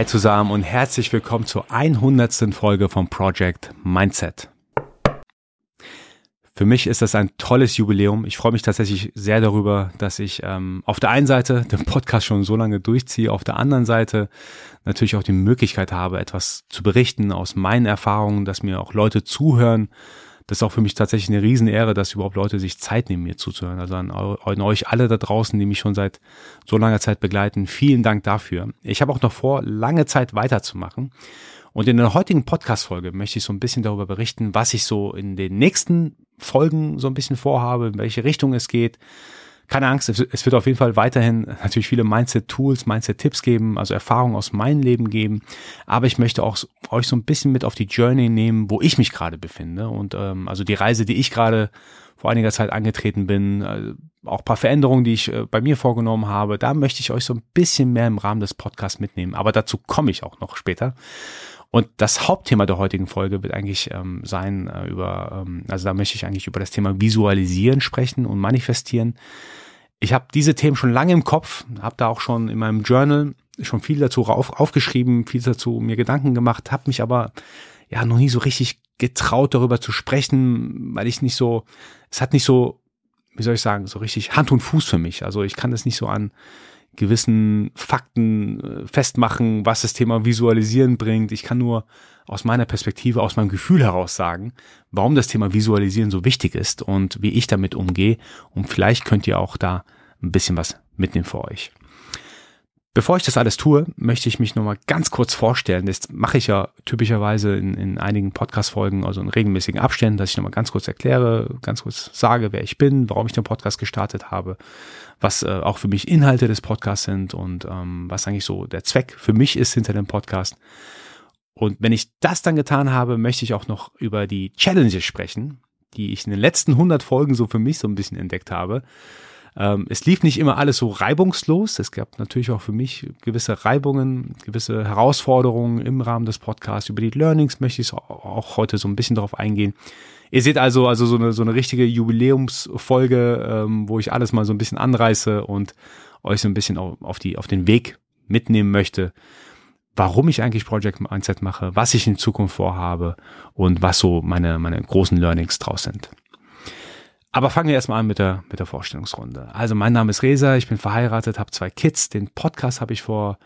Hi zusammen und herzlich willkommen zur 100. Folge vom Project Mindset. Für mich ist das ein tolles Jubiläum. Ich freue mich tatsächlich sehr darüber, dass ich ähm, auf der einen Seite den Podcast schon so lange durchziehe, auf der anderen Seite natürlich auch die Möglichkeit habe, etwas zu berichten aus meinen Erfahrungen, dass mir auch Leute zuhören das ist auch für mich tatsächlich eine Riesenehre, dass überhaupt Leute sich Zeit nehmen, mir zuzuhören. Also an, an euch alle da draußen, die mich schon seit so langer Zeit begleiten, vielen Dank dafür. Ich habe auch noch vor, lange Zeit weiterzumachen. Und in der heutigen Podcast-Folge möchte ich so ein bisschen darüber berichten, was ich so in den nächsten Folgen so ein bisschen vorhabe, in welche Richtung es geht, keine Angst, es wird auf jeden Fall weiterhin natürlich viele Mindset-Tools, Mindset-Tipps geben, also Erfahrungen aus meinem Leben geben. Aber ich möchte auch euch so ein bisschen mit auf die Journey nehmen, wo ich mich gerade befinde. Und ähm, also die Reise, die ich gerade vor einiger Zeit angetreten bin, äh, auch paar Veränderungen, die ich äh, bei mir vorgenommen habe, da möchte ich euch so ein bisschen mehr im Rahmen des Podcasts mitnehmen. Aber dazu komme ich auch noch später. Und das Hauptthema der heutigen Folge wird eigentlich ähm, sein äh, über, ähm, also da möchte ich eigentlich über das Thema Visualisieren sprechen und Manifestieren. Ich habe diese Themen schon lange im Kopf, habe da auch schon in meinem Journal schon viel dazu auf, aufgeschrieben, viel dazu mir Gedanken gemacht, habe mich aber ja noch nie so richtig getraut, darüber zu sprechen, weil ich nicht so, es hat nicht so, wie soll ich sagen, so richtig Hand und Fuß für mich. Also ich kann das nicht so an gewissen Fakten äh, festmachen, was das Thema Visualisieren bringt. Ich kann nur aus meiner Perspektive, aus meinem Gefühl heraus sagen, warum das Thema Visualisieren so wichtig ist und wie ich damit umgehe. Und vielleicht könnt ihr auch da ein bisschen was mitnehmen für euch. Bevor ich das alles tue, möchte ich mich nochmal ganz kurz vorstellen. Das mache ich ja typischerweise in, in einigen Podcast-Folgen, also in regelmäßigen Abständen, dass ich nochmal ganz kurz erkläre, ganz kurz sage, wer ich bin, warum ich den Podcast gestartet habe, was äh, auch für mich Inhalte des Podcasts sind und ähm, was eigentlich so der Zweck für mich ist hinter dem Podcast. Und wenn ich das dann getan habe, möchte ich auch noch über die Challenges sprechen, die ich in den letzten 100 Folgen so für mich so ein bisschen entdeckt habe. Ähm, es lief nicht immer alles so reibungslos. Es gab natürlich auch für mich gewisse Reibungen, gewisse Herausforderungen im Rahmen des Podcasts. Über die Learnings möchte ich auch heute so ein bisschen darauf eingehen. Ihr seht also also so eine so eine richtige Jubiläumsfolge, ähm, wo ich alles mal so ein bisschen anreiße und euch so ein bisschen auf, die auf den Weg mitnehmen möchte, warum ich eigentlich Project Mindset mache, was ich in Zukunft vorhabe und was so meine meine großen Learnings draus sind. Aber fangen wir erstmal an mit der, mit der Vorstellungsrunde. Also mein Name ist Resa, ich bin verheiratet, habe zwei Kids. Den Podcast habe ich vor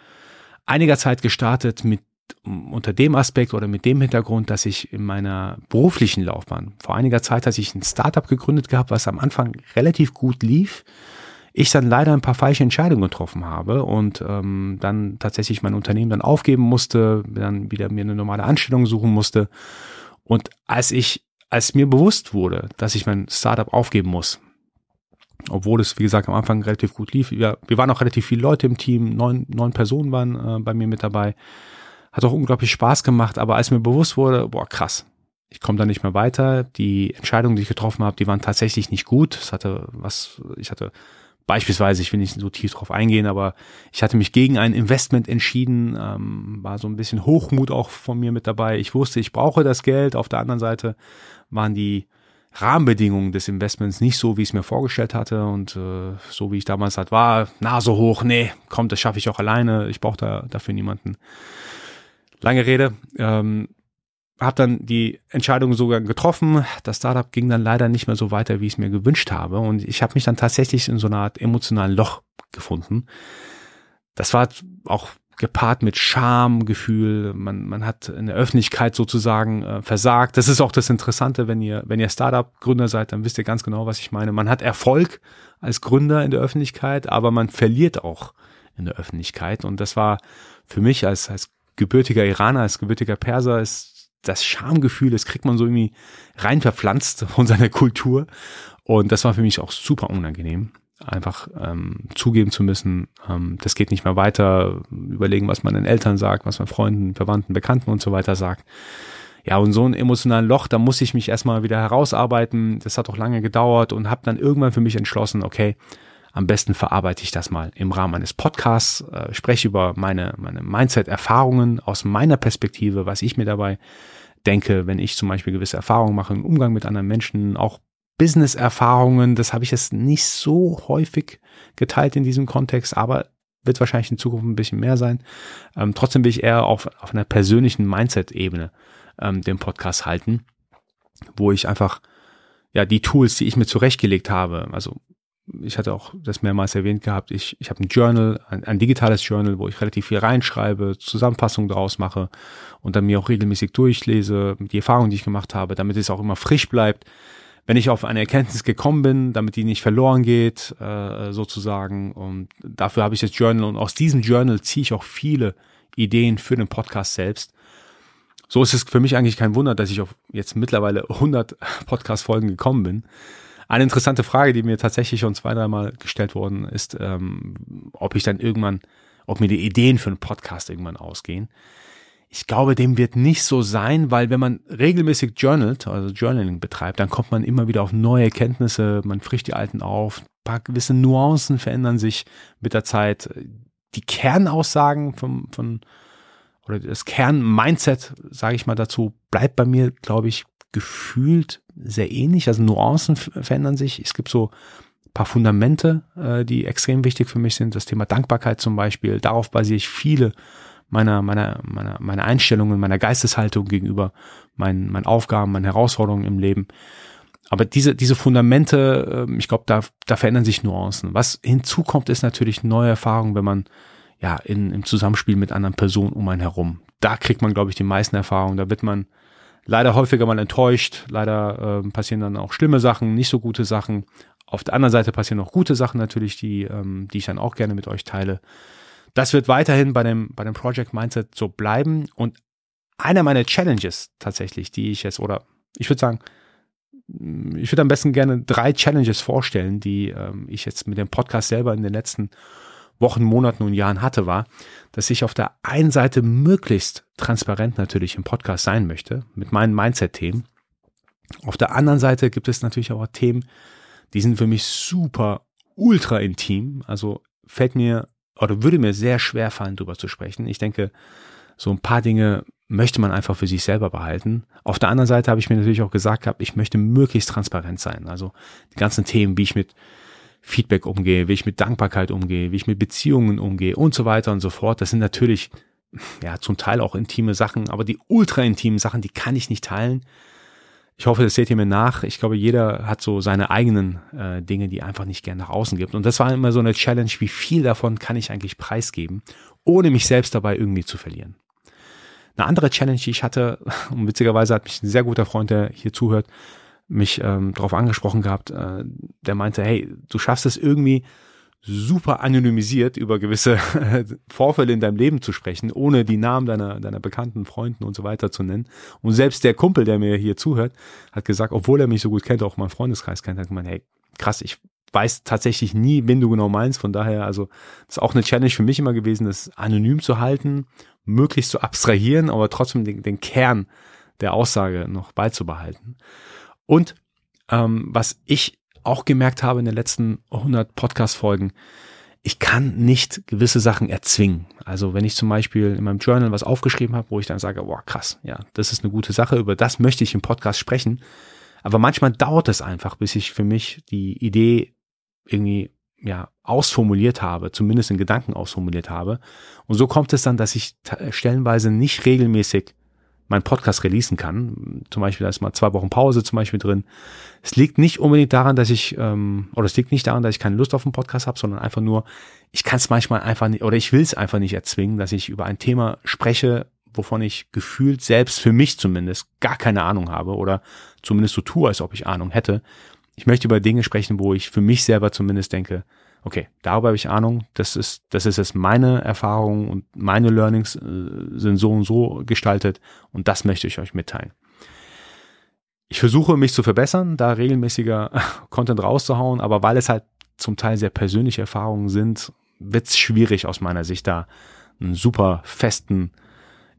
einiger Zeit gestartet mit unter dem Aspekt oder mit dem Hintergrund, dass ich in meiner beruflichen Laufbahn vor einiger Zeit hatte ich ein Startup gegründet gehabt, was am Anfang relativ gut lief. Ich dann leider ein paar falsche Entscheidungen getroffen habe und ähm, dann tatsächlich mein Unternehmen dann aufgeben musste, dann wieder mir eine normale Anstellung suchen musste. Und als ich als mir bewusst wurde, dass ich mein Startup aufgeben muss, obwohl es, wie gesagt, am Anfang relativ gut lief, wir, wir waren auch relativ viele Leute im Team, neun, neun Personen waren äh, bei mir mit dabei, hat auch unglaublich Spaß gemacht, aber als mir bewusst wurde, boah, krass, ich komme da nicht mehr weiter, die Entscheidungen, die ich getroffen habe, die waren tatsächlich nicht gut, es hatte was, ich hatte Beispielsweise, ich will nicht so tief drauf eingehen, aber ich hatte mich gegen ein Investment entschieden, ähm, war so ein bisschen Hochmut auch von mir mit dabei. Ich wusste, ich brauche das Geld. Auf der anderen Seite waren die Rahmenbedingungen des Investments nicht so, wie ich es mir vorgestellt hatte und äh, so wie ich damals halt war, na so hoch, nee, kommt, das schaffe ich auch alleine, ich brauche da dafür niemanden. Lange Rede, ähm, habe dann die Entscheidung sogar getroffen. Das Startup ging dann leider nicht mehr so weiter, wie ich es mir gewünscht habe. Und ich habe mich dann tatsächlich in so einer Art emotionalen Loch gefunden. Das war auch gepaart mit Schamgefühl. Man, man hat in der Öffentlichkeit sozusagen äh, versagt. Das ist auch das Interessante, wenn ihr, wenn ihr Startup-Gründer seid, dann wisst ihr ganz genau, was ich meine. Man hat Erfolg als Gründer in der Öffentlichkeit, aber man verliert auch in der Öffentlichkeit. Und das war für mich als, als gebürtiger Iraner, als gebürtiger Perser, ist das Schamgefühl, das kriegt man so irgendwie rein verpflanzt von seiner Kultur. Und das war für mich auch super unangenehm. Einfach ähm, zugeben zu müssen, ähm, das geht nicht mehr weiter, überlegen, was man den Eltern sagt, was man Freunden, Verwandten, Bekannten und so weiter sagt. Ja, und so ein emotionalen Loch, da muss ich mich erstmal wieder herausarbeiten. Das hat auch lange gedauert und habe dann irgendwann für mich entschlossen, okay, am besten verarbeite ich das mal im Rahmen eines Podcasts, äh, spreche über meine, meine Mindset-Erfahrungen aus meiner Perspektive, was ich mir dabei denke, wenn ich zum Beispiel gewisse Erfahrungen mache im Umgang mit anderen Menschen, auch Business-Erfahrungen, das habe ich jetzt nicht so häufig geteilt in diesem Kontext, aber wird wahrscheinlich in Zukunft ein bisschen mehr sein. Ähm, trotzdem will ich eher auf, auf einer persönlichen Mindset-Ebene ähm, den Podcast halten, wo ich einfach ja die Tools, die ich mir zurechtgelegt habe, also ich hatte auch das mehrmals erwähnt gehabt, ich, ich habe ein Journal, ein, ein, digitales Journal, wo ich relativ viel reinschreibe, Zusammenfassungen daraus mache und dann mir auch regelmäßig durchlese, die Erfahrungen, die ich gemacht habe, damit es auch immer frisch bleibt. Wenn ich auf eine Erkenntnis gekommen bin, damit die nicht verloren geht, äh, sozusagen. Und dafür habe ich das Journal und aus diesem Journal ziehe ich auch viele Ideen für den Podcast selbst. So ist es für mich eigentlich kein Wunder, dass ich auf jetzt mittlerweile 100 Podcast-Folgen gekommen bin. Eine interessante Frage, die mir tatsächlich schon zwei, dreimal gestellt worden ist, ähm, ob ich dann irgendwann, ob mir die Ideen für einen Podcast irgendwann ausgehen. Ich glaube, dem wird nicht so sein, weil wenn man regelmäßig journalt, also Journaling betreibt, dann kommt man immer wieder auf neue Erkenntnisse, man frischt die alten auf, ein paar gewisse Nuancen verändern sich mit der Zeit. Die Kernaussagen von, von oder das Kern-Mindset, sage ich mal dazu, bleibt bei mir, glaube ich, gefühlt sehr ähnlich. Also Nuancen verändern sich. Es gibt so paar Fundamente, äh, die extrem wichtig für mich sind. Das Thema Dankbarkeit zum Beispiel. Darauf basiere ich viele meiner, meiner, meiner, meiner Einstellungen, meiner Geisteshaltung gegenüber meinen, meinen Aufgaben, meinen Herausforderungen im Leben. Aber diese, diese Fundamente, äh, ich glaube, da, da verändern sich Nuancen. Was hinzukommt, ist natürlich neue Erfahrungen, wenn man ja in, im Zusammenspiel mit anderen Personen um einen herum. Da kriegt man, glaube ich, die meisten Erfahrungen. Da wird man leider häufiger mal enttäuscht. Leider äh, passieren dann auch schlimme Sachen, nicht so gute Sachen. Auf der anderen Seite passieren auch gute Sachen natürlich, die, ähm, die ich dann auch gerne mit euch teile. Das wird weiterhin bei dem, bei dem Project Mindset so bleiben. Und einer meiner Challenges tatsächlich, die ich jetzt, oder ich würde sagen, ich würde am besten gerne drei Challenges vorstellen, die ähm, ich jetzt mit dem Podcast selber in den letzten Wochen, Monaten und Jahren hatte, war, dass ich auf der einen Seite möglichst transparent natürlich im Podcast sein möchte mit meinen Mindset-Themen. Auf der anderen Seite gibt es natürlich auch Themen, die sind für mich super ultra intim. Also fällt mir oder würde mir sehr schwer fallen, darüber zu sprechen. Ich denke, so ein paar Dinge möchte man einfach für sich selber behalten. Auf der anderen Seite habe ich mir natürlich auch gesagt ich möchte möglichst transparent sein. Also die ganzen Themen, wie ich mit Feedback umgehe, wie ich mit Dankbarkeit umgehe, wie ich mit Beziehungen umgehe und so weiter und so fort. Das sind natürlich ja zum Teil auch intime Sachen, aber die ultra intimen Sachen, die kann ich nicht teilen. Ich hoffe, das seht ihr mir nach. Ich glaube, jeder hat so seine eigenen äh, Dinge, die einfach nicht gern nach außen gibt. Und das war immer so eine Challenge, wie viel davon kann ich eigentlich preisgeben, ohne mich selbst dabei irgendwie zu verlieren. Eine andere Challenge, die ich hatte, und witzigerweise hat mich ein sehr guter Freund, der hier zuhört, mich ähm, darauf angesprochen gehabt, äh, der meinte, hey, du schaffst es irgendwie super anonymisiert über gewisse Vorfälle in deinem Leben zu sprechen, ohne die Namen deiner, deiner bekannten Freunden und so weiter zu nennen. Und selbst der Kumpel, der mir hier zuhört, hat gesagt, obwohl er mich so gut kennt, auch mein Freundeskreis kennt, hat gemeint, hey, krass, ich weiß tatsächlich nie, wen du genau meinst. Von daher, also, ist auch eine Challenge für mich immer gewesen, das anonym zu halten, möglichst zu abstrahieren, aber trotzdem den, den Kern der Aussage noch beizubehalten. Und ähm, was ich auch gemerkt habe in den letzten 100 Podcast-Folgen, ich kann nicht gewisse Sachen erzwingen. Also wenn ich zum Beispiel in meinem Journal was aufgeschrieben habe, wo ich dann sage, boah, krass, ja, das ist eine gute Sache, über das möchte ich im Podcast sprechen. Aber manchmal dauert es einfach, bis ich für mich die Idee irgendwie ja ausformuliert habe, zumindest in Gedanken ausformuliert habe. Und so kommt es dann, dass ich stellenweise nicht regelmäßig meinen Podcast releasen kann. Zum Beispiel, da ist mal zwei Wochen Pause zum Beispiel drin. Es liegt nicht unbedingt daran, dass ich, ähm, oder es liegt nicht daran, dass ich keine Lust auf einen Podcast habe, sondern einfach nur, ich kann es manchmal einfach nicht, oder ich will es einfach nicht erzwingen, dass ich über ein Thema spreche, wovon ich gefühlt selbst für mich zumindest gar keine Ahnung habe oder zumindest so tue, als ob ich Ahnung hätte. Ich möchte über Dinge sprechen, wo ich für mich selber zumindest denke, okay, darüber habe ich Ahnung, das ist, das ist jetzt meine Erfahrung und meine Learnings äh, sind so und so gestaltet und das möchte ich euch mitteilen. Ich versuche mich zu verbessern, da regelmäßiger Content rauszuhauen, aber weil es halt zum Teil sehr persönliche Erfahrungen sind, wird es schwierig aus meiner Sicht da einen super festen,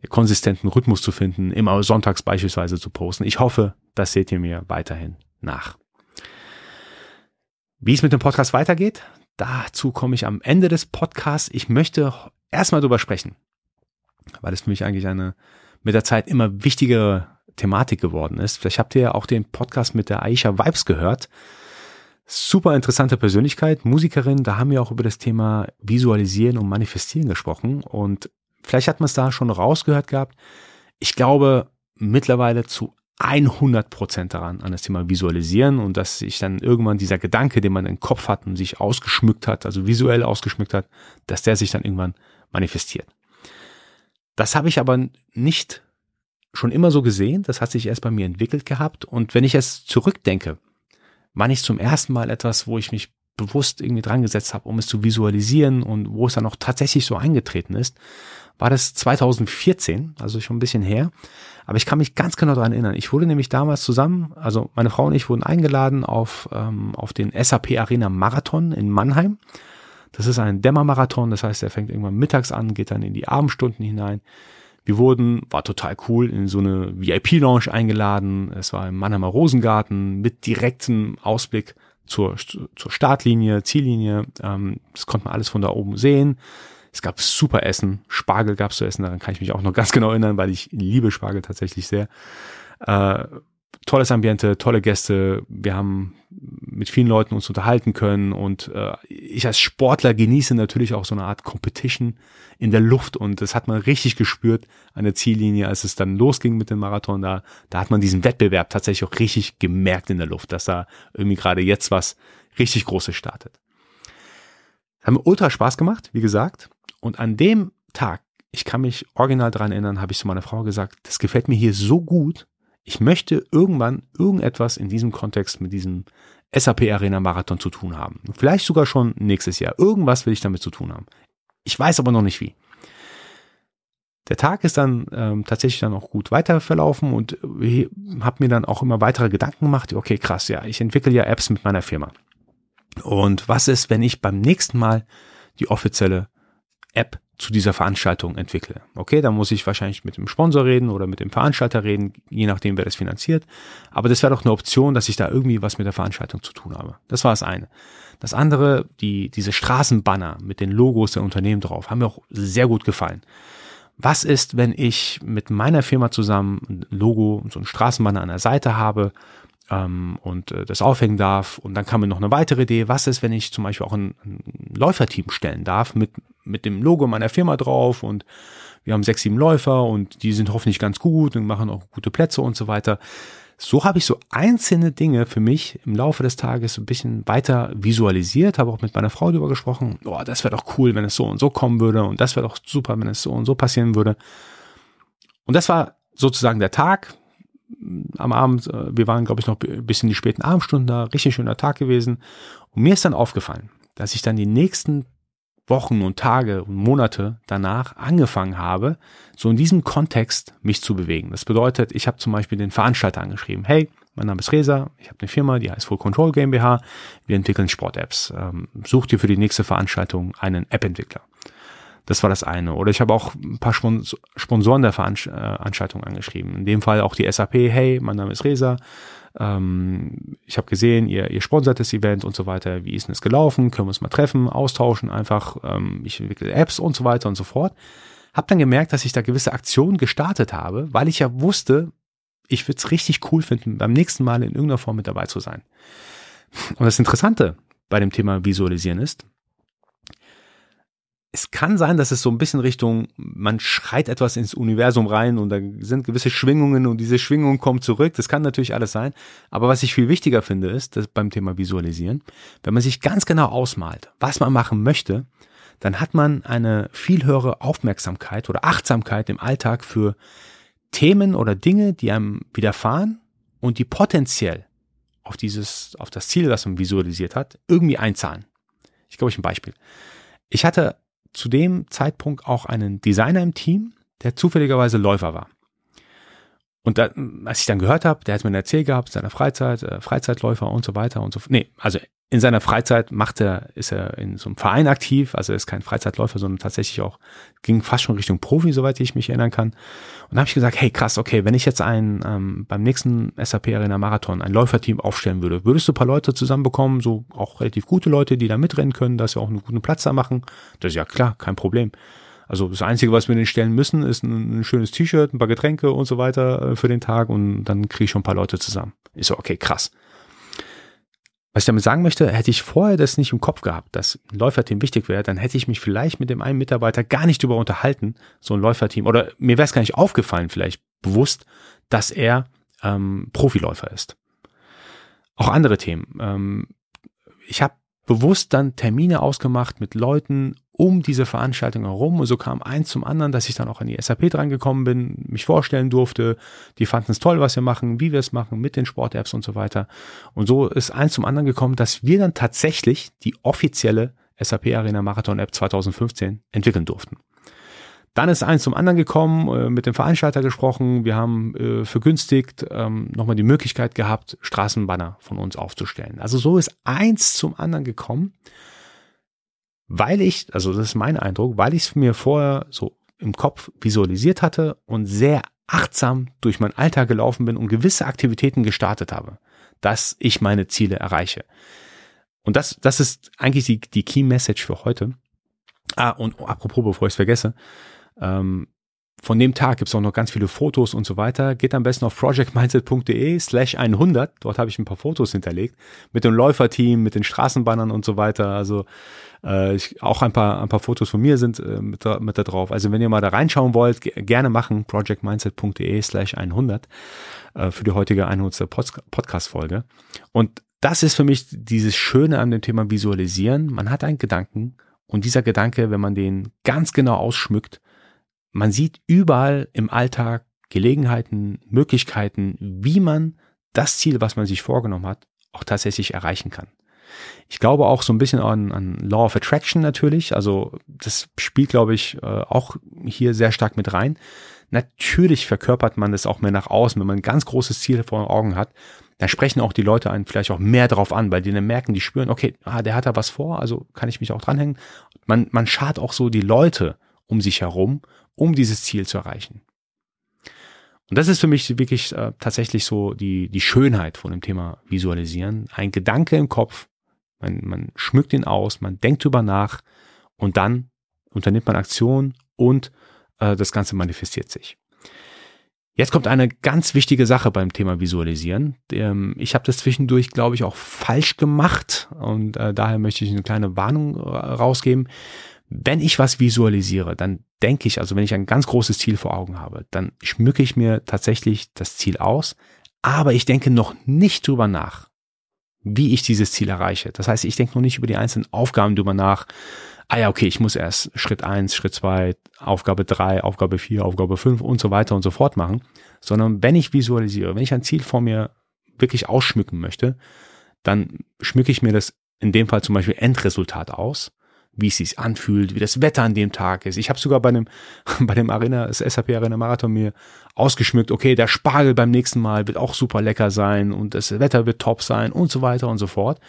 konsistenten Rhythmus zu finden, immer sonntags beispielsweise zu posten. Ich hoffe, das seht ihr mir weiterhin nach. Wie es mit dem Podcast weitergeht, Dazu komme ich am Ende des Podcasts. Ich möchte erstmal drüber sprechen, weil es für mich eigentlich eine mit der Zeit immer wichtigere Thematik geworden ist. Vielleicht habt ihr ja auch den Podcast mit der Aisha Vibes gehört. Super interessante Persönlichkeit, Musikerin. Da haben wir auch über das Thema Visualisieren und Manifestieren gesprochen. Und vielleicht hat man es da schon rausgehört gehabt. Ich glaube mittlerweile zu 100 Prozent daran, an das Thema Visualisieren und dass sich dann irgendwann dieser Gedanke, den man im Kopf hat und sich ausgeschmückt hat, also visuell ausgeschmückt hat, dass der sich dann irgendwann manifestiert. Das habe ich aber nicht schon immer so gesehen. Das hat sich erst bei mir entwickelt gehabt. Und wenn ich es zurückdenke, war nicht zum ersten Mal etwas, wo ich mich bewusst irgendwie dran gesetzt habe, um es zu visualisieren und wo es dann auch tatsächlich so eingetreten ist, war das 2014, also schon ein bisschen her. Aber ich kann mich ganz genau daran erinnern. Ich wurde nämlich damals zusammen, also meine Frau und ich wurden eingeladen auf, ähm, auf den SAP Arena Marathon in Mannheim. Das ist ein Dämmermarathon, das heißt, er fängt irgendwann mittags an, geht dann in die Abendstunden hinein. Wir wurden, war total cool, in so eine VIP-Lounge eingeladen. Es war im Mannheimer Rosengarten mit direktem Ausblick zur, zur Startlinie, Ziellinie. Ähm, das konnte man alles von da oben sehen. Es gab super Essen, Spargel gab es zu essen, daran kann ich mich auch noch ganz genau erinnern, weil ich liebe Spargel tatsächlich sehr. Äh, tolles Ambiente, tolle Gäste. Wir haben mit vielen Leuten uns unterhalten können und äh, ich als Sportler genieße natürlich auch so eine Art Competition in der Luft und das hat man richtig gespürt an der Ziellinie, als es dann losging mit dem Marathon. Da, da hat man diesen Wettbewerb tatsächlich auch richtig gemerkt in der Luft, dass da irgendwie gerade jetzt was richtig Großes startet. Mir ultra Spaß gemacht, wie gesagt. Und an dem Tag, ich kann mich original dran erinnern, habe ich zu meiner Frau gesagt, das gefällt mir hier so gut, ich möchte irgendwann irgendetwas in diesem Kontext mit diesem SAP Arena Marathon zu tun haben. Vielleicht sogar schon nächstes Jahr. Irgendwas will ich damit zu tun haben. Ich weiß aber noch nicht wie. Der Tag ist dann ähm, tatsächlich dann auch gut weiter verlaufen und äh, habe mir dann auch immer weitere Gedanken gemacht. Okay, krass, ja, ich entwickle ja Apps mit meiner Firma. Und was ist, wenn ich beim nächsten Mal die offizielle App zu dieser Veranstaltung entwickle. Okay, da muss ich wahrscheinlich mit dem Sponsor reden oder mit dem Veranstalter reden, je nachdem, wer das finanziert. Aber das wäre doch eine Option, dass ich da irgendwie was mit der Veranstaltung zu tun habe. Das war das eine. Das andere, die, diese Straßenbanner mit den Logos der Unternehmen drauf, haben mir auch sehr gut gefallen. Was ist, wenn ich mit meiner Firma zusammen ein Logo, so ein Straßenbanner an der Seite habe ähm, und äh, das aufhängen darf. Und dann kam mir noch eine weitere Idee. Was ist, wenn ich zum Beispiel auch ein Läuferteam stellen darf mit, mit dem Logo meiner Firma drauf und wir haben sechs, sieben Läufer und die sind hoffentlich ganz gut und machen auch gute Plätze und so weiter. So habe ich so einzelne Dinge für mich im Laufe des Tages ein bisschen weiter visualisiert, habe auch mit meiner Frau darüber gesprochen, oh, das wäre doch cool, wenn es so und so kommen würde und das wäre doch super, wenn es so und so passieren würde. Und das war sozusagen der Tag, am Abend, äh, wir waren, glaube ich, noch bis in die späten Abendstunden da, richtig schöner Tag gewesen. Und mir ist dann aufgefallen, dass ich dann die nächsten Wochen und Tage und Monate danach angefangen habe, so in diesem Kontext mich zu bewegen. Das bedeutet, ich habe zum Beispiel den Veranstalter angeschrieben, hey, mein Name ist Resa, ich habe eine Firma, die heißt Full Control GmbH, wir entwickeln Sport-Apps. Ähm, such dir für die nächste Veranstaltung einen App-Entwickler. Das war das eine. Oder ich habe auch ein paar Sponsoren der Veranstaltung äh, angeschrieben. In dem Fall auch die SAP, hey, mein Name ist Resa. Ähm, ich habe gesehen, ihr, ihr sponsert das Event und so weiter. Wie ist denn es gelaufen? Können wir uns mal treffen, austauschen einfach. Ähm, ich entwickle Apps und so weiter und so fort. Hab dann gemerkt, dass ich da gewisse Aktionen gestartet habe, weil ich ja wusste, ich würde es richtig cool finden, beim nächsten Mal in irgendeiner Form mit dabei zu sein. Und das Interessante bei dem Thema Visualisieren ist, es kann sein, dass es so ein bisschen Richtung, man schreit etwas ins Universum rein und da sind gewisse Schwingungen und diese Schwingungen kommen zurück. Das kann natürlich alles sein. Aber was ich viel wichtiger finde, ist, dass beim Thema Visualisieren, wenn man sich ganz genau ausmalt, was man machen möchte, dann hat man eine viel höhere Aufmerksamkeit oder Achtsamkeit im Alltag für Themen oder Dinge, die einem widerfahren und die potenziell auf dieses, auf das Ziel, das man visualisiert hat, irgendwie einzahlen. Ich gebe euch ein Beispiel. Ich hatte zu dem Zeitpunkt auch einen Designer im Team, der zufälligerweise Läufer war. Und da, als ich dann gehört habe, der hat mir erzählt gehabt, seiner Freizeit, äh, Freizeitläufer und so weiter und so. Nee, also in seiner Freizeit macht er, ist er in so einem Verein aktiv, also er ist kein Freizeitläufer, sondern tatsächlich auch, ging fast schon Richtung Profi, soweit ich mich erinnern kann. Und da habe ich gesagt, hey krass, okay, wenn ich jetzt ein, ähm, beim nächsten SAP Arena Marathon ein Läuferteam aufstellen würde, würdest du ein paar Leute zusammenbekommen, so auch relativ gute Leute, die da mitrennen können, dass wir auch einen guten Platz da machen? Das ist ja klar, kein Problem. Also das Einzige, was wir denen stellen müssen, ist ein, ein schönes T-Shirt, ein paar Getränke und so weiter äh, für den Tag und dann kriege ich schon ein paar Leute zusammen. Ich so, okay, krass. Was ich damit sagen möchte, hätte ich vorher das nicht im Kopf gehabt, dass ein Läuferteam wichtig wäre, dann hätte ich mich vielleicht mit dem einen Mitarbeiter gar nicht darüber unterhalten, so ein Läuferteam, oder mir wäre es gar nicht aufgefallen, vielleicht bewusst, dass er ähm, Profiläufer ist. Auch andere Themen. Ähm, ich habe bewusst dann Termine ausgemacht mit Leuten um diese Veranstaltung herum und so kam eins zum anderen, dass ich dann auch an die SAP drangekommen bin, mich vorstellen durfte. Die fanden es toll, was wir machen, wie wir es machen, mit den Sport-Apps und so weiter. Und so ist eins zum anderen gekommen, dass wir dann tatsächlich die offizielle SAP Arena Marathon App 2015 entwickeln durften. Dann ist eins zum anderen gekommen, äh, mit dem Veranstalter gesprochen. Wir haben äh, vergünstigt ähm, nochmal die Möglichkeit gehabt, Straßenbanner von uns aufzustellen. Also so ist eins zum anderen gekommen, weil ich, also das ist mein Eindruck, weil ich es mir vorher so im Kopf visualisiert hatte und sehr achtsam durch meinen Alltag gelaufen bin und gewisse Aktivitäten gestartet habe, dass ich meine Ziele erreiche. Und das, das ist eigentlich die, die Key Message für heute. Ah, und apropos, bevor ich es vergesse, ähm, von dem Tag gibt es auch noch ganz viele Fotos und so weiter. Geht am besten auf projectmindset.de slash 100. Dort habe ich ein paar Fotos hinterlegt mit dem Läuferteam, mit den Straßenbannern und so weiter. Also äh, ich, auch ein paar, ein paar Fotos von mir sind äh, mit, da, mit da drauf. Also wenn ihr mal da reinschauen wollt, gerne machen. projectmindset.de slash 100 äh, für die heutige 100. Podcast-Folge. Und das ist für mich dieses Schöne an dem Thema Visualisieren. Man hat einen Gedanken und dieser Gedanke, wenn man den ganz genau ausschmückt, man sieht überall im Alltag Gelegenheiten, Möglichkeiten, wie man das Ziel, was man sich vorgenommen hat, auch tatsächlich erreichen kann. Ich glaube auch so ein bisschen an, an Law of Attraction natürlich. Also das spielt, glaube ich, äh, auch hier sehr stark mit rein. Natürlich verkörpert man das auch mehr nach außen, wenn man ein ganz großes Ziel vor Augen hat. Dann sprechen auch die Leute einen vielleicht auch mehr drauf an, weil die dann merken, die spüren, okay, ah, der hat da was vor, also kann ich mich auch dranhängen. Man, man schart auch so die Leute um sich herum um dieses Ziel zu erreichen. Und das ist für mich wirklich äh, tatsächlich so die, die Schönheit von dem Thema Visualisieren. Ein Gedanke im Kopf, man, man schmückt ihn aus, man denkt drüber nach und dann unternimmt man Aktion und äh, das Ganze manifestiert sich. Jetzt kommt eine ganz wichtige Sache beim Thema Visualisieren. Ähm, ich habe das zwischendurch, glaube ich, auch falsch gemacht und äh, daher möchte ich eine kleine Warnung rausgeben. Wenn ich was visualisiere, dann denke ich, also wenn ich ein ganz großes Ziel vor Augen habe, dann schmücke ich mir tatsächlich das Ziel aus, aber ich denke noch nicht drüber nach, wie ich dieses Ziel erreiche. Das heißt, ich denke noch nicht über die einzelnen Aufgaben drüber nach. Ah ja, okay, ich muss erst Schritt eins, Schritt zwei, Aufgabe drei, Aufgabe vier, Aufgabe fünf und so weiter und so fort machen, sondern wenn ich visualisiere, wenn ich ein Ziel vor mir wirklich ausschmücken möchte, dann schmücke ich mir das in dem Fall zum Beispiel Endresultat aus wie es sich anfühlt, wie das Wetter an dem Tag ist. Ich habe sogar bei dem bei dem Arena, das SAP Arena Marathon mir ausgeschmückt, okay, der Spargel beim nächsten Mal wird auch super lecker sein und das Wetter wird top sein und so weiter und so fort.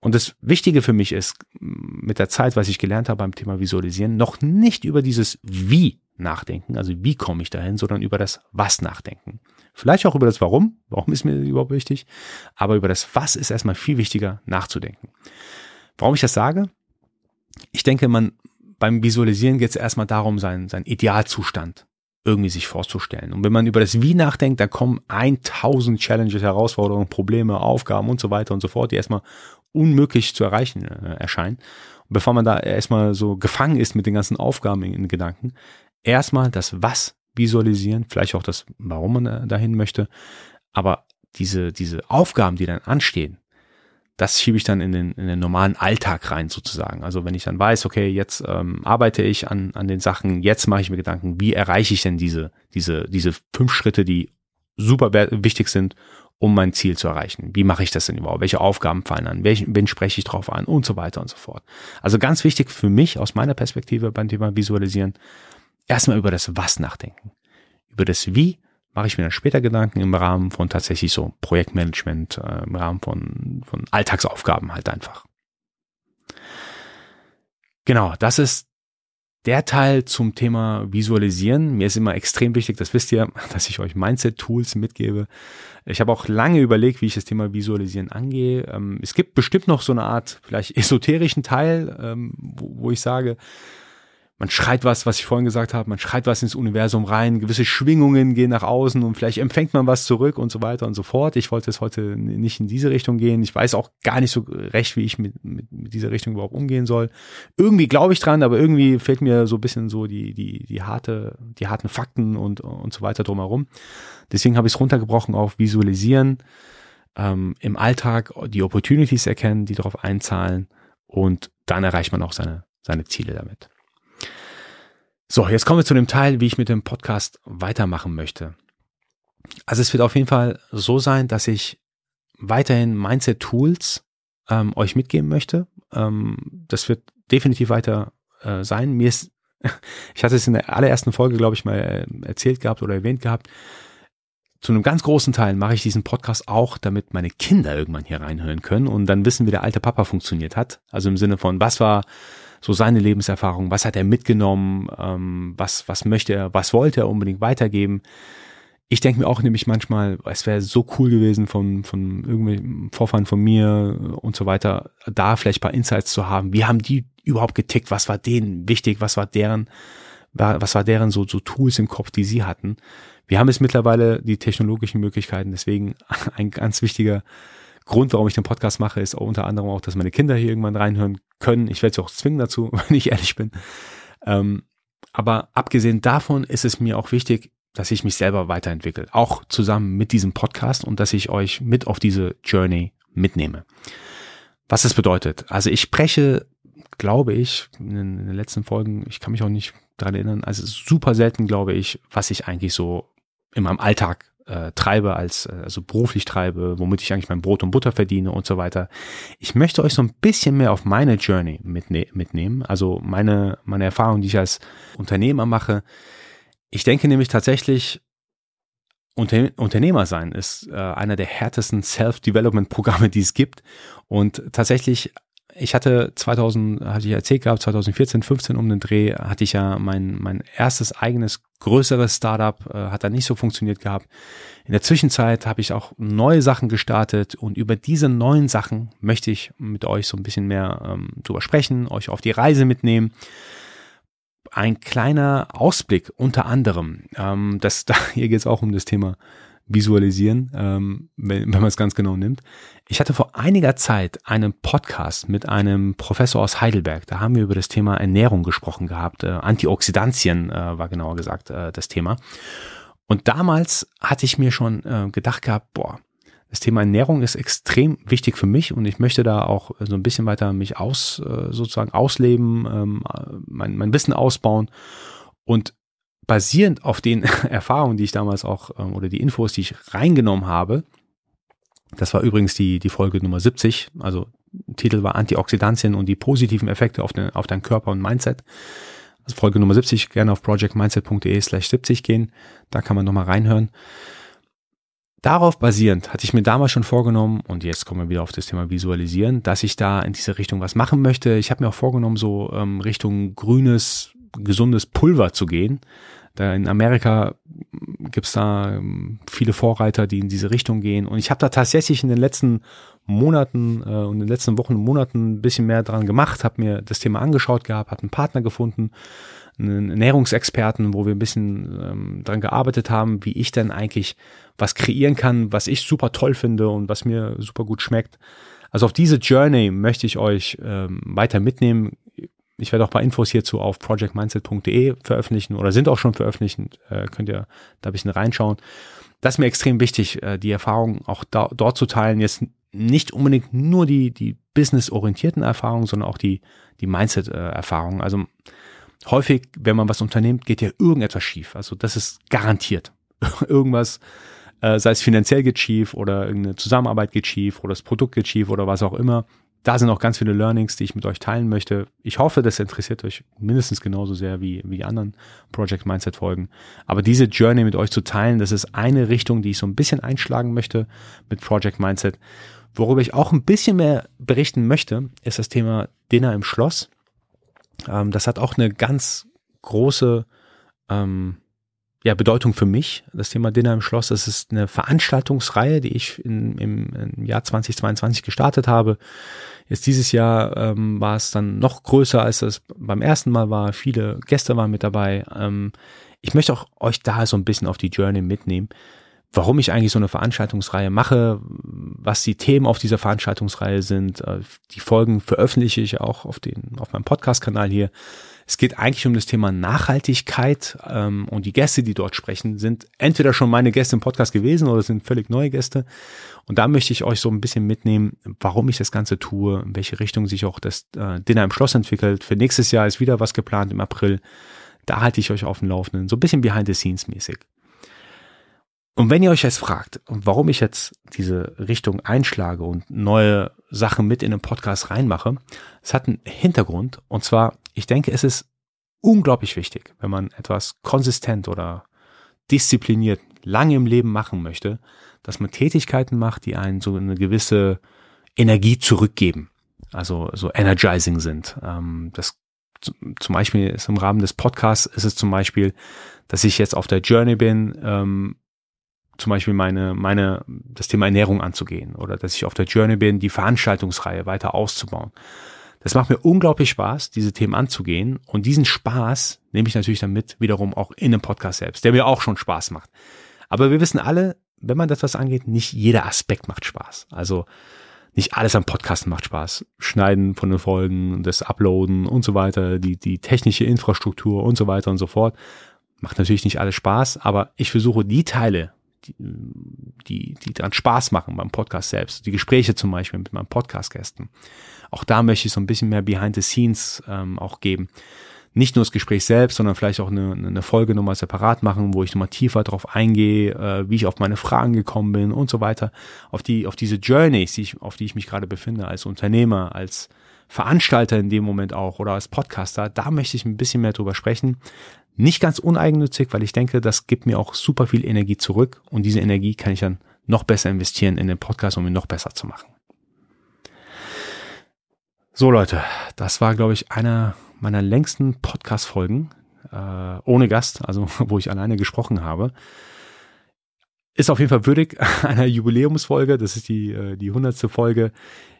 Und das Wichtige für mich ist, mit der Zeit, was ich gelernt habe beim Thema Visualisieren, noch nicht über dieses Wie nachdenken, also wie komme ich dahin, sondern über das Was nachdenken. Vielleicht auch über das Warum, warum ist mir überhaupt wichtig, aber über das Was ist erstmal viel wichtiger nachzudenken. Warum ich das sage? Ich denke, man beim Visualisieren geht es erstmal darum, seinen, seinen Idealzustand irgendwie sich vorzustellen. Und wenn man über das Wie nachdenkt, da kommen 1000 Challenges, Herausforderungen, Probleme, Aufgaben und so weiter und so fort, die erstmal unmöglich zu erreichen äh, erscheinen. Und bevor man da erstmal so gefangen ist mit den ganzen Aufgaben in, in Gedanken, erstmal das Was visualisieren, vielleicht auch das Warum man äh, dahin möchte, aber diese, diese Aufgaben, die dann anstehen, das schiebe ich dann in den, in den normalen Alltag rein sozusagen. Also wenn ich dann weiß, okay, jetzt ähm, arbeite ich an, an den Sachen, jetzt mache ich mir Gedanken, wie erreiche ich denn diese, diese, diese fünf Schritte, die super wichtig sind, um mein Ziel zu erreichen. Wie mache ich das denn überhaupt? Welche Aufgaben fallen an? Welchen, wen spreche ich drauf an? Und so weiter und so fort. Also ganz wichtig für mich aus meiner Perspektive beim Thema Visualisieren, erstmal über das Was nachdenken. Über das Wie mache ich mir dann später Gedanken im Rahmen von tatsächlich so Projektmanagement, äh, im Rahmen von, von Alltagsaufgaben halt einfach. Genau, das ist der Teil zum Thema Visualisieren. Mir ist immer extrem wichtig, das wisst ihr, dass ich euch Mindset-Tools mitgebe. Ich habe auch lange überlegt, wie ich das Thema Visualisieren angehe. Ähm, es gibt bestimmt noch so eine Art, vielleicht esoterischen Teil, ähm, wo, wo ich sage, man schreit was, was ich vorhin gesagt habe, man schreit was ins Universum rein, gewisse Schwingungen gehen nach außen und vielleicht empfängt man was zurück und so weiter und so fort. Ich wollte es heute nicht in diese Richtung gehen. Ich weiß auch gar nicht so recht, wie ich mit, mit, mit dieser Richtung überhaupt umgehen soll. Irgendwie glaube ich dran, aber irgendwie fehlt mir so ein bisschen so die, die, die harte, die harten Fakten und, und so weiter drumherum. Deswegen habe ich es runtergebrochen auf Visualisieren, ähm, im Alltag die Opportunities erkennen, die darauf einzahlen und dann erreicht man auch seine, seine Ziele damit. So, jetzt kommen wir zu dem Teil, wie ich mit dem Podcast weitermachen möchte. Also es wird auf jeden Fall so sein, dass ich weiterhin Mindset-Tools ähm, euch mitgeben möchte. Ähm, das wird definitiv weiter äh, sein. Mir ist, ich hatte es in der allerersten Folge, glaube ich, mal äh, erzählt gehabt oder erwähnt gehabt. Zu einem ganz großen Teil mache ich diesen Podcast auch, damit meine Kinder irgendwann hier reinhören können und dann wissen, wie der alte Papa funktioniert hat. Also im Sinne von, was war so seine Lebenserfahrung, was hat er mitgenommen, ähm, was, was möchte er, was wollte er unbedingt weitergeben. Ich denke mir auch nämlich manchmal, es wäre so cool gewesen von, von irgendwelchen Vorfahren von mir und so weiter, da vielleicht ein paar Insights zu haben. Wie haben die überhaupt getickt? Was war denen wichtig? Was war deren, was war deren so, so Tools im Kopf, die sie hatten? Wir haben jetzt mittlerweile die technologischen Möglichkeiten, deswegen ein ganz wichtiger Grund, warum ich den Podcast mache, ist unter anderem auch, dass meine Kinder hier irgendwann reinhören können. Ich werde sie auch zwingen dazu, wenn ich ehrlich bin. Ähm, aber abgesehen davon ist es mir auch wichtig, dass ich mich selber weiterentwickle, auch zusammen mit diesem Podcast und dass ich euch mit auf diese Journey mitnehme. Was das bedeutet. Also ich spreche, glaube ich, in den letzten Folgen, ich kann mich auch nicht daran erinnern, also super selten, glaube ich, was ich eigentlich so in meinem Alltag äh, treibe, als äh, also beruflich treibe, womit ich eigentlich mein Brot und Butter verdiene und so weiter. Ich möchte euch so ein bisschen mehr auf meine Journey mitne mitnehmen, also meine meine Erfahrung, die ich als Unternehmer mache. Ich denke nämlich tatsächlich, Unter Unternehmer sein ist äh, einer der härtesten Self-Development-Programme, die es gibt. Und tatsächlich ich hatte 2000, hatte ich erzählt gehabt, 2014, 15 um den Dreh hatte ich ja mein, mein erstes eigenes größeres Startup, äh, hat da nicht so funktioniert gehabt. In der Zwischenzeit habe ich auch neue Sachen gestartet und über diese neuen Sachen möchte ich mit euch so ein bisschen mehr ähm, drüber sprechen, euch auf die Reise mitnehmen. Ein kleiner Ausblick unter anderem, ähm, das, da, hier geht es auch um das Thema visualisieren, ähm, wenn, wenn man es ganz genau nimmt. Ich hatte vor einiger Zeit einen Podcast mit einem Professor aus Heidelberg. Da haben wir über das Thema Ernährung gesprochen gehabt. Äh, Antioxidantien äh, war genauer gesagt äh, das Thema. Und damals hatte ich mir schon äh, gedacht gehabt, boah, das Thema Ernährung ist extrem wichtig für mich und ich möchte da auch so ein bisschen weiter mich aus, äh, sozusagen ausleben, ähm, mein, mein Wissen ausbauen. Und basierend auf den Erfahrungen, die ich damals auch ähm, oder die Infos, die ich reingenommen habe, das war übrigens die, die Folge Nummer 70, also Titel war Antioxidantien und die positiven Effekte auf, den, auf deinen Körper und Mindset. Also Folge Nummer 70, gerne auf projectmindset.de slash 70 gehen, da kann man nochmal reinhören. Darauf basierend hatte ich mir damals schon vorgenommen, und jetzt kommen wir wieder auf das Thema Visualisieren, dass ich da in diese Richtung was machen möchte. Ich habe mir auch vorgenommen, so ähm, Richtung grünes, gesundes Pulver zu gehen. Da in Amerika gibt's da ähm, viele Vorreiter, die in diese Richtung gehen. Und ich habe da tatsächlich in den letzten Monaten äh, und in den letzten Wochen und Monaten ein bisschen mehr dran gemacht, habe mir das Thema angeschaut gehabt, habe einen Partner gefunden, einen Ernährungsexperten, wo wir ein bisschen ähm, dran gearbeitet haben, wie ich denn eigentlich was kreieren kann, was ich super toll finde und was mir super gut schmeckt. Also auf diese Journey möchte ich euch ähm, weiter mitnehmen. Ich werde auch ein paar Infos hierzu auf projectmindset.de veröffentlichen oder sind auch schon veröffentlicht. Äh, könnt ihr da ein bisschen reinschauen. Das ist mir extrem wichtig, äh, die Erfahrung auch da, dort zu teilen. Jetzt nicht unbedingt nur die, die business-orientierten Erfahrungen, sondern auch die, die Mindset-Erfahrungen. Also häufig, wenn man was unternimmt, geht ja irgendetwas schief. Also das ist garantiert. Irgendwas, äh, sei es finanziell geht schief oder irgendeine Zusammenarbeit geht schief oder das Produkt geht schief oder was auch immer da sind auch ganz viele Learnings, die ich mit euch teilen möchte. Ich hoffe, das interessiert euch mindestens genauso sehr wie, wie die anderen Project Mindset Folgen. Aber diese Journey mit euch zu teilen, das ist eine Richtung, die ich so ein bisschen einschlagen möchte mit Project Mindset. Worüber ich auch ein bisschen mehr berichten möchte, ist das Thema Dinner im Schloss. Ähm, das hat auch eine ganz große, ähm, ja, Bedeutung für mich, das Thema Dinner im Schloss. Das ist eine Veranstaltungsreihe, die ich in, im, im Jahr 2022 gestartet habe. Jetzt dieses Jahr ähm, war es dann noch größer, als es beim ersten Mal war. Viele Gäste waren mit dabei. Ähm, ich möchte auch euch da so ein bisschen auf die Journey mitnehmen, warum ich eigentlich so eine Veranstaltungsreihe mache, was die Themen auf dieser Veranstaltungsreihe sind. Äh, die Folgen veröffentliche ich auch auf, den, auf meinem Podcast-Kanal hier. Es geht eigentlich um das Thema Nachhaltigkeit ähm, und die Gäste, die dort sprechen, sind entweder schon meine Gäste im Podcast gewesen oder sind völlig neue Gäste. Und da möchte ich euch so ein bisschen mitnehmen, warum ich das Ganze tue, in welche Richtung sich auch das äh, Dinner im Schloss entwickelt. Für nächstes Jahr ist wieder was geplant im April. Da halte ich euch auf dem Laufenden, so ein bisschen behind the scenes mäßig. Und wenn ihr euch jetzt fragt, warum ich jetzt diese Richtung einschlage und neue Sachen mit in den Podcast reinmache, es hat einen Hintergrund. Und zwar ich denke, es ist unglaublich wichtig, wenn man etwas konsistent oder diszipliniert lange im Leben machen möchte, dass man Tätigkeiten macht, die einen so eine gewisse Energie zurückgeben, also so energizing sind. Ähm, das zum Beispiel ist im Rahmen des Podcasts ist es zum Beispiel, dass ich jetzt auf der Journey bin, ähm, zum Beispiel meine, meine, das Thema Ernährung anzugehen oder dass ich auf der Journey bin, die Veranstaltungsreihe weiter auszubauen. Das macht mir unglaublich Spaß, diese Themen anzugehen. Und diesen Spaß nehme ich natürlich dann mit wiederum auch in dem Podcast selbst, der mir auch schon Spaß macht. Aber wir wissen alle, wenn man das was angeht, nicht jeder Aspekt macht Spaß. Also nicht alles am Podcast macht Spaß. Schneiden von den Folgen, das Uploaden und so weiter, die, die technische Infrastruktur und so weiter und so fort. Macht natürlich nicht alles Spaß, aber ich versuche die Teile, die, die, die dran Spaß machen beim Podcast selbst, die Gespräche zum Beispiel mit meinen Podcast-Gästen, auch da möchte ich so ein bisschen mehr Behind the Scenes ähm, auch geben. Nicht nur das Gespräch selbst, sondern vielleicht auch eine, eine Folge nochmal separat machen, wo ich nochmal tiefer drauf eingehe, äh, wie ich auf meine Fragen gekommen bin und so weiter. Auf die, auf diese Journeys, die ich, auf die ich mich gerade befinde, als Unternehmer, als Veranstalter in dem Moment auch oder als Podcaster, da möchte ich ein bisschen mehr drüber sprechen. Nicht ganz uneigennützig, weil ich denke, das gibt mir auch super viel Energie zurück und diese Energie kann ich dann noch besser investieren in den Podcast, um ihn noch besser zu machen. So Leute, das war, glaube ich, einer meiner längsten Podcast-Folgen äh, ohne Gast, also wo ich alleine gesprochen habe. Ist auf jeden Fall würdig einer Jubiläumsfolge. Das ist die, äh, die hundertste Folge.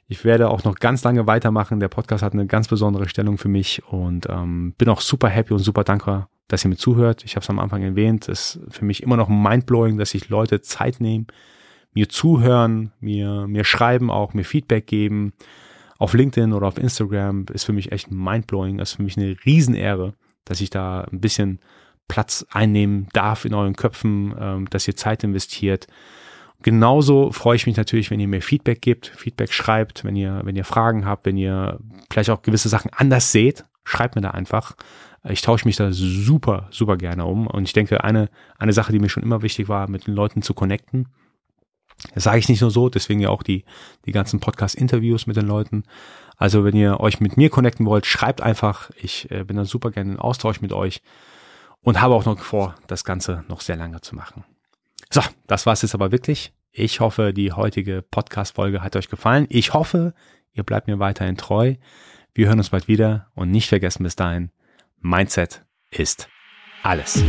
Ich werde auch noch ganz lange weitermachen. Der Podcast hat eine ganz besondere Stellung für mich und ähm, bin auch super happy und super dankbar, dass ihr mir zuhört. Ich habe es am Anfang erwähnt. Es ist für mich immer noch mindblowing, dass sich Leute Zeit nehmen, mir zuhören, mir, mir schreiben, auch mir Feedback geben auf LinkedIn oder auf Instagram ist für mich echt mindblowing. Das ist für mich eine Riesenehre, dass ich da ein bisschen Platz einnehmen darf in euren Köpfen, ähm, dass ihr Zeit investiert. Genauso freue ich mich natürlich, wenn ihr mir Feedback gebt, Feedback schreibt, wenn ihr, wenn ihr Fragen habt, wenn ihr vielleicht auch gewisse Sachen anders seht, schreibt mir da einfach. Ich tausche mich da super, super gerne um. Und ich denke, eine, eine Sache, die mir schon immer wichtig war, mit den Leuten zu connecten, das sage ich nicht nur so, deswegen ja auch die, die ganzen Podcast-Interviews mit den Leuten. Also wenn ihr euch mit mir connecten wollt, schreibt einfach. Ich äh, bin da super gerne in Austausch mit euch und habe auch noch vor, das Ganze noch sehr lange zu machen. So, das war's jetzt aber wirklich. Ich hoffe, die heutige Podcast-Folge hat euch gefallen. Ich hoffe, ihr bleibt mir weiterhin treu. Wir hören uns bald wieder und nicht vergessen bis dahin, Mindset ist alles.